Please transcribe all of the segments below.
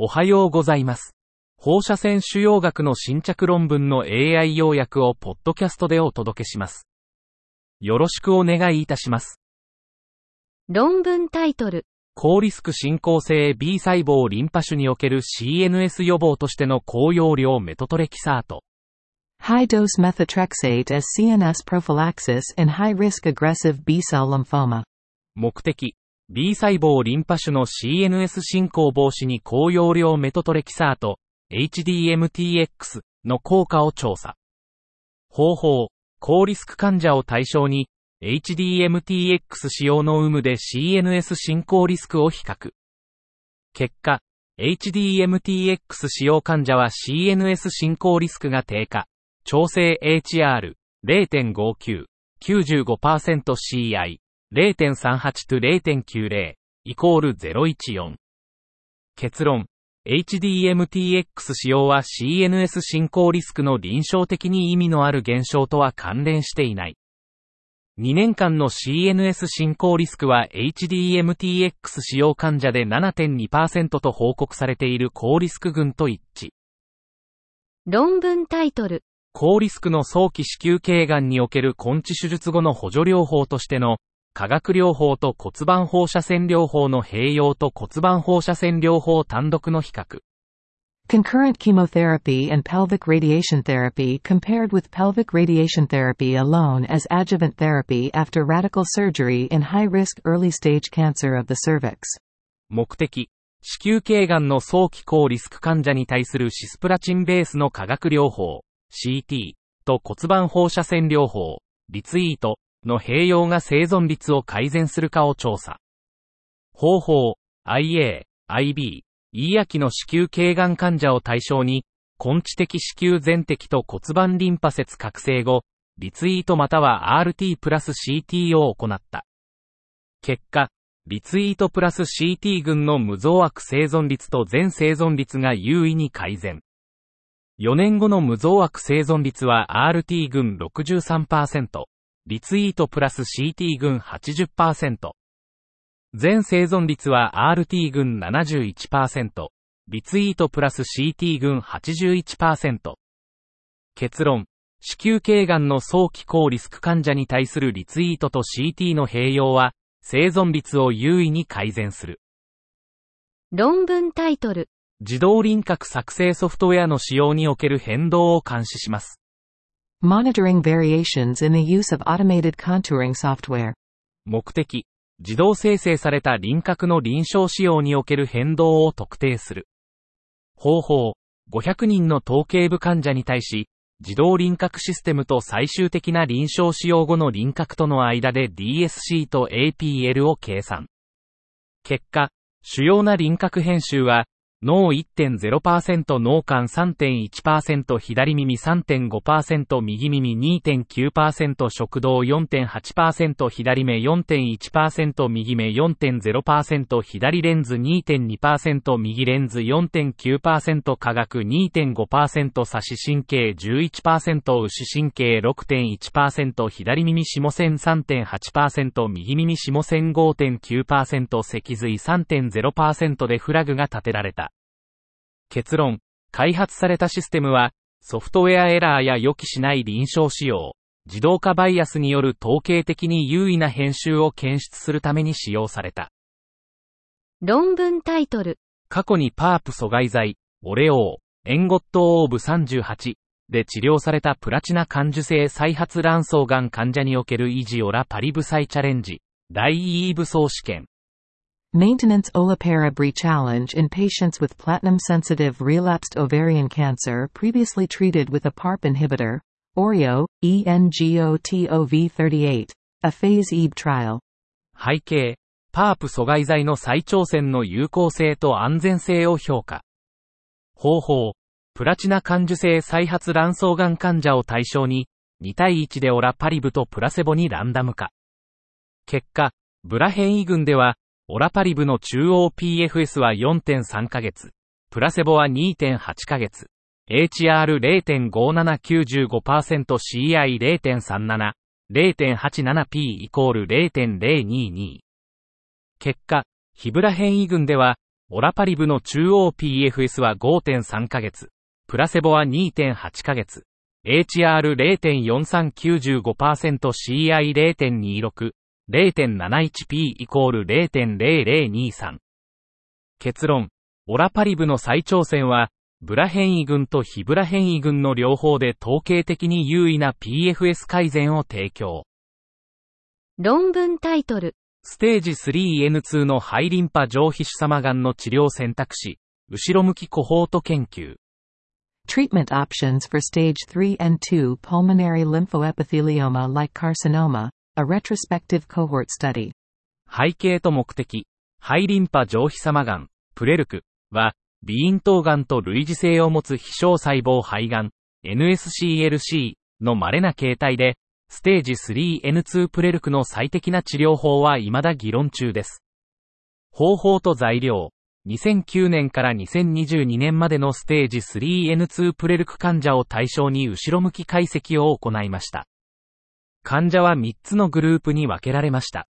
おはようございます。放射線腫瘍学の新着論文の AI 要約をポッドキャストでお届けします。よろしくお願いいたします。論文タイトル。高リスク進行性 B 細胞リンパ腫における CNS 予防としての高容量メトトレキサート。High dose methotrexate as CNS prophylaxis in high risk aggressive B cell lymphoma. 目的、B 細胞リンパ腫の CNS 進行防止に高容量メトトレキサート、HDMTX の効果を調査。方法、高リスク患者を対象に、HDMTX 使用の有無で CNS 進行リスクを比較。結果、HDMTX 使用患者は CNS 進行リスクが低下。調整 HR0.59、95%CI、0.38と0.90、イコール014。結論、HDMTX 使用は CNS 進行リスクの臨床的に意味のある減少とは関連していない。2年間の CNS 進行リスクは HDMTX 使用患者で7.2%と報告されている高リスク群と一致。論文タイトル。高リスクの早期子宮頸がんにおける根治手術後の補助療法としての化学療法と骨盤放射線療法の併用と骨盤放射線療法単独の比較。Concurrent chemotherapy and pelvic radiation therapy compared with pelvic radiation therapy alone as adjuvant therapy after radical surgery in high risk early stage cancer of the cervix. 目的、子宮頸がんの早期高リスク患者に対するシスプラチンベースの化学療法、CT と骨盤放射線療法、リツイートの併用が生存率を改善するかを調査。方法、IA、IB、E 焼きの子宮頸がん患者を対象に、根治的子宮全摘と骨盤リンパ節覚醒後、リツイートまたは RT プラス CT を行った。結果、リツイートプラス CT 群の無増悪生存率と全生存率が優位に改善。4年後の無増悪生存率は RT 群63%、リツイートプラス CT 群80%。全生存率は RT 群71%、リツイートプラス CT 群81%。結論、子宮頸がんの早期高リスク患者に対するリツイートと CT の併用は、生存率を優位に改善する。論文タイトル。自動輪郭作成ソフトウェアの使用における変動を監視します。Monitoring variations in the use of automated contouring software. 目的、自動生成された輪郭の臨床使用における変動を特定する。方法、500人の統計部患者に対し、自動輪郭システムと最終的な臨床使用後の輪郭との間で DSC と APL を計算。結果、主要な輪郭編集は、脳1.0%脳幹3.1%左耳3.5%右耳2.9%食道4.8%左目4.1%右目4.0%左レンズ2.2%右レンズ4.9%化学2.5%差し神経11%牛神経6.1%左耳下線3.8%右耳下線5.9%脊髄3.0%でフラグが立てられた。結論、開発されたシステムは、ソフトウェアエラーや予期しない臨床使用、自動化バイアスによる統計的に優位な編集を検出するために使用された。論文タイトル。過去にパープ阻害剤、オレオー、エンゴットオーブ38で治療されたプラチナ感受性再発卵巣がん患者における維持オラパリブサイチャレンジ、大イーブ総試験。Maintenance olaparib challenge in patients with platinum-sensitive relapsed ovarian cancer previously treated with a PARP inhibitor, OREO, ENGOTOV38, a phase EB trial. 背景、パープ阻害剤の再挑戦の有効性と安全性を評価。方法、プラチナ感受性再発卵巣がん患者を対象に、2対1でオラパリブとプラセボにランダム化。結果、ブラ変異群では、オラパリブの中央 PFS は4.3ヶ月、プラセボは2.8ヶ月、HR0.5795%CI0.37、0.87P イコール0.022。結果、ヒブラ変異群では、オラパリブの中央 PFS は5.3ヶ月、プラセボは2.8ヶ月、HR0.4395% CI0.26、0.71P イコール0.0023。結論、オラパリブの再挑戦は、ブラ変異群と非ブラ変異群の両方で統計的に優位な PFS 改善を提供。論文タイトル。ステージ 3N2 の肺リンパ上皮主様がんの治療選択肢、後ろ向きコホート研究。Treatment options for stage 3N2 pulmonary lymphoepithelioma like carcinoma, a retrospective cohort study. 背景と目的、肺リンパ上皮様がん、プレルクは、鼻咽頭がんと類似性を持つ非小細胞肺がん、NSCLC の稀な形態で、ステージ 3N2 プレルクの最適な治療法は未だ議論中です。方法と材料、2009年から2022年までのステージ 3N2 プレルク患者を対象に後ろ向き解析を行いました。患者は3つのグループに分けられました。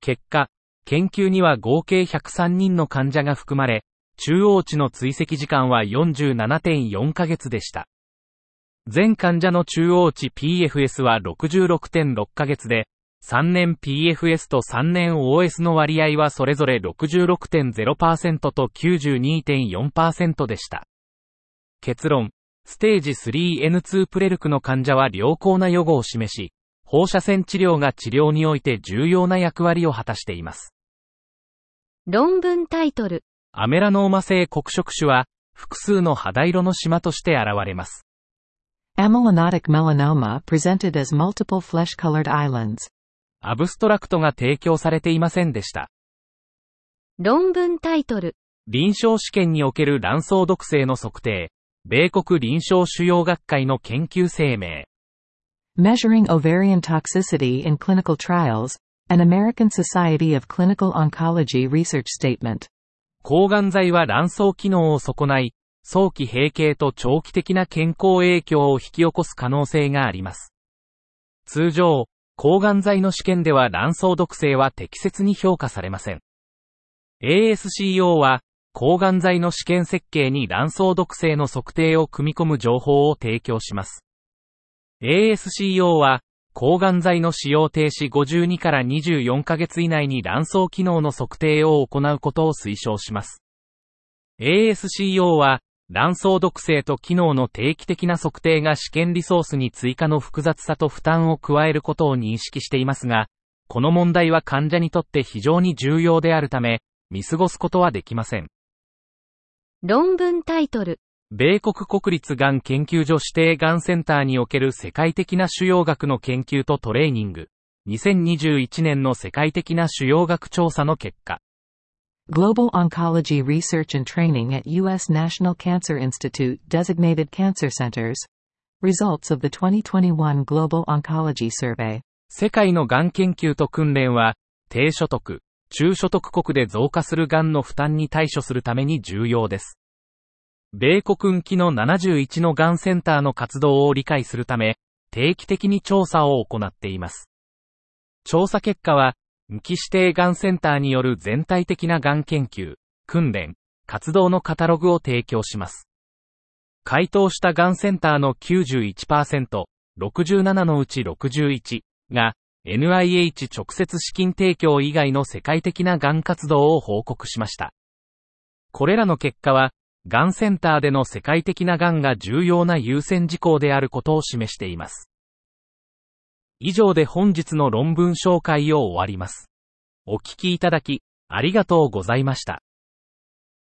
結果、研究には合計103人の患者が含まれ、中央値の追跡時間は47.4ヶ月でした。全患者の中央値 PFS は66.6ヶ月で、3年 PFS と3年 OS の割合はそれぞれ66.0%と92.4%でした。結論、ステージ 3N2 プレルクの患者は良好な予後を示し、放射線治療が治療において重要な役割を果たしています。論文タイトル。アメラノーマ性黒色種は、複数の肌色の島として現れます。Melanoma presented as multiple flesh-colored islands. アブストラクトが提供されていませんでした。論文タイトル。臨床試験における卵巣毒性の測定。米国臨床腫瘍学会の研究声明。Measuring ovarian toxicity in clinical trials. An American Society of Clinical Oncology Research Statement. 抗がん剤は卵巣機能を損ない、早期閉経と長期的な健康影響を引き起こす可能性があります。通常、抗がん剤の試験では卵巣毒性は適切に評価されません。ASCO は、抗がん剤の試験設計に卵巣毒性の測定を組み込む情報を提供します。ASCO は、抗がん剤の使用停止52から24ヶ月以内に卵巣機能の測定を行うことを推奨します。ASCO は、卵巣毒性と機能の定期的な測定が試験リソースに追加の複雑さと負担を加えることを認識していますが、この問題は患者にとって非常に重要であるため、見過ごすことはできません。論文タイトル。米国国立がん研究所指定がんセンターにおける世界的な腫瘍学の研究とトレーニング。2021年の世界的な腫瘍学調査の結果。Global Oncology Research and Training at U.S. National Cancer Institute Designated Cancer Centers. Results of the 2021 Global Oncology Survey. 世界のがん研究と訓練は、低所得、中所得国で増加するがんの負担に対処するために重要です。米国運気の71のがんセンターの活動を理解するため、定期的に調査を行っています。調査結果は、無期指定がんセンターによる全体的ながん研究、訓練、活動のカタログを提供します。回答したがんセンターの91%、67のうち61が NIH 直接資金提供以外の世界的ながん活動を報告しました。これらの結果は、がんセンターでの世界的ながんが重要な優先事項であることを示しています。以上で本日の論文紹介を終わります。お聞きいただき、ありがとうございました。